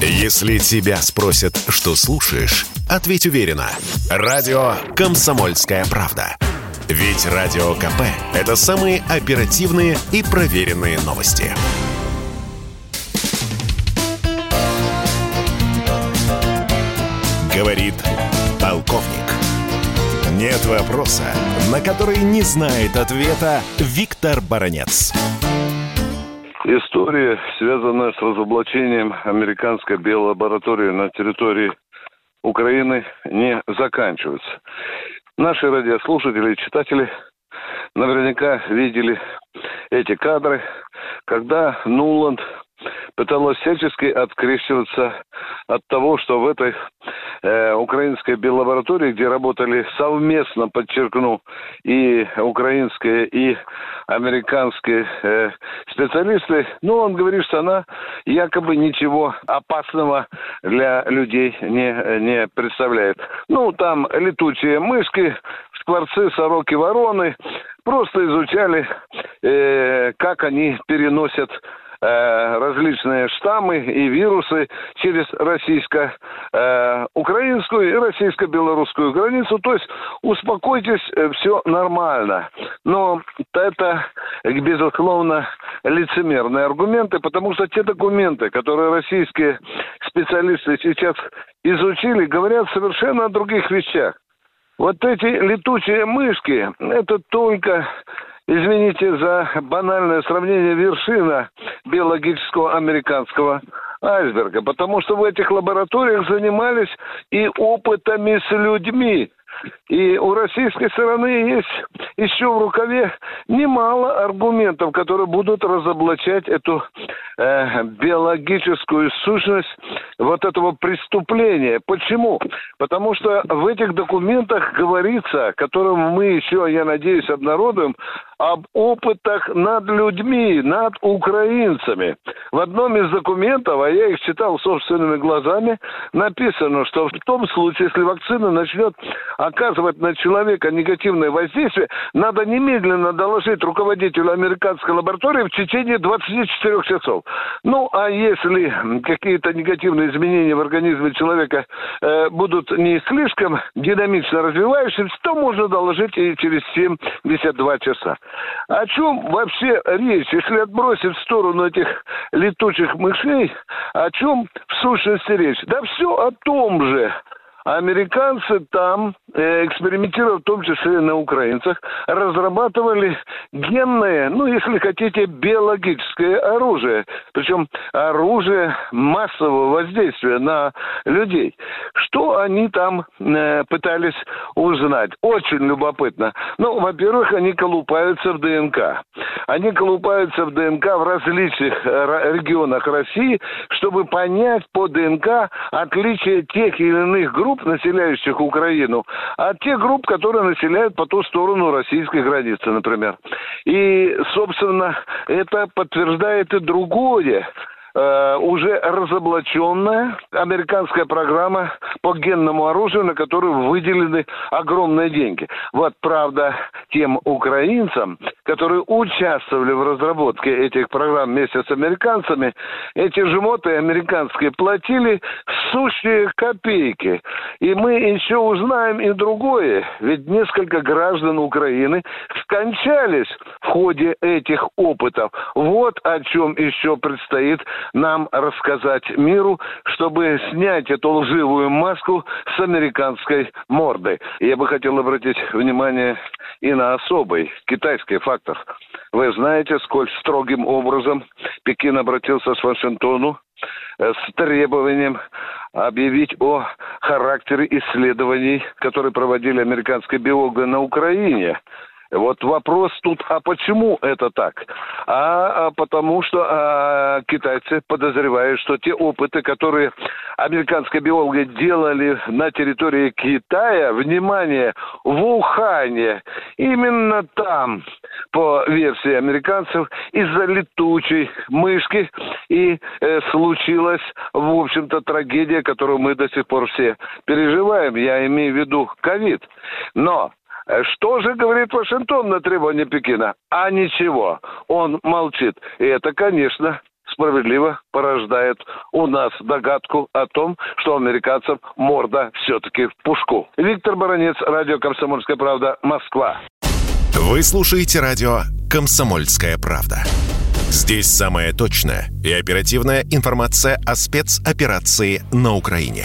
Если тебя спросят, что слушаешь, ответь уверенно. Радио «Комсомольская правда». Ведь Радио КП – это самые оперативные и проверенные новости. Говорит полковник. Нет вопроса, на который не знает ответа Виктор Баранец. История, связанная с разоблачением американской биолаборатории на территории Украины, не заканчивается. Наши радиослушатели и читатели наверняка видели эти кадры, когда Нуланд пыталась всячески открещиваться от того, что в этой э, украинской биолаборатории, где работали совместно, подчеркну, и украинские, и американские э, специалисты, ну, он говорит, что она якобы ничего опасного для людей не, не представляет. Ну, там летучие мышки, скворцы, сороки, вороны, просто изучали, э, как они переносят различные штаммы и вирусы через российско-украинскую э, и российско-белорусскую границу. То есть успокойтесь, э, все нормально. Но это, безусловно, лицемерные аргументы, потому что те документы, которые российские специалисты сейчас изучили, говорят совершенно о других вещах. Вот эти летучие мышки, это только извините за банальное сравнение, вершина биологического американского айсберга. Потому что в этих лабораториях занимались и опытами с людьми. И у российской стороны есть еще в рукаве немало аргументов, которые будут разоблачать эту э, биологическую сущность вот этого преступления. Почему? Потому что в этих документах говорится, которым мы еще, я надеюсь, обнародуем, об опытах над людьми, над украинцами. В одном из документов, а я их читал собственными глазами, написано, что в том случае, если вакцина начнет оказывать на человека негативное воздействие, надо немедленно доложить руководителю американской лаборатории в течение 24 часов. Ну, а если какие-то негативные изменения в организме человека э, будут не слишком динамично развивающимся, то можно доложить и через 72 часа. О чем вообще речь? Если отбросить в сторону этих летучих мышей, о чем в сущности речь? Да все о том же. Американцы там, э, экспериментируя в том числе на украинцах, разрабатывали генное, ну, если хотите, биологическое оружие. Причем оружие массового воздействия на людей. Что они там э, пытались узнать? Очень любопытно. Ну, во-первых, они колупаются в ДНК. Они колупаются в ДНК в различных э, регионах России, чтобы понять по ДНК отличие тех или иных групп групп, населяющих Украину, от тех групп, которые населяют по ту сторону российской границы, например. И, собственно, это подтверждает и другое э, уже разоблаченная американская программа по генному оружию, на которую выделены огромные деньги. Вот, правда, тем украинцам, которые участвовали в разработке этих программ вместе с американцами, эти жмоты американские платили сущие копейки. И мы еще узнаем и другое. Ведь несколько граждан Украины скончались в ходе этих опытов. Вот о чем еще предстоит нам рассказать миру, чтобы снять эту лживую маску с американской морды. Я бы хотел обратить внимание и на особый китайский фактор. Вы знаете, сколь строгим образом Пекин обратился с Вашингтону э, с требованием объявить о характере исследований, которые проводили американские биологи на Украине. Вот вопрос тут, а почему это так? А, а потому что а, китайцы подозревают, что те опыты, которые американские биологи делали на территории Китая, внимание, в Ухане, именно там, по версии американцев, из-за летучей мышки и э, случилась, в общем-то, трагедия, которую мы до сих пор все переживаем. Я имею в виду ковид. Но что же говорит Вашингтон на требования Пекина? А ничего. Он молчит. И это, конечно, справедливо порождает у нас догадку о том, что американцам морда все-таки в пушку. Виктор Баранец, радио «Комсомольская правда», Москва. Вы слушаете радио «Комсомольская правда». Здесь самая точная и оперативная информация о спецоперации на Украине.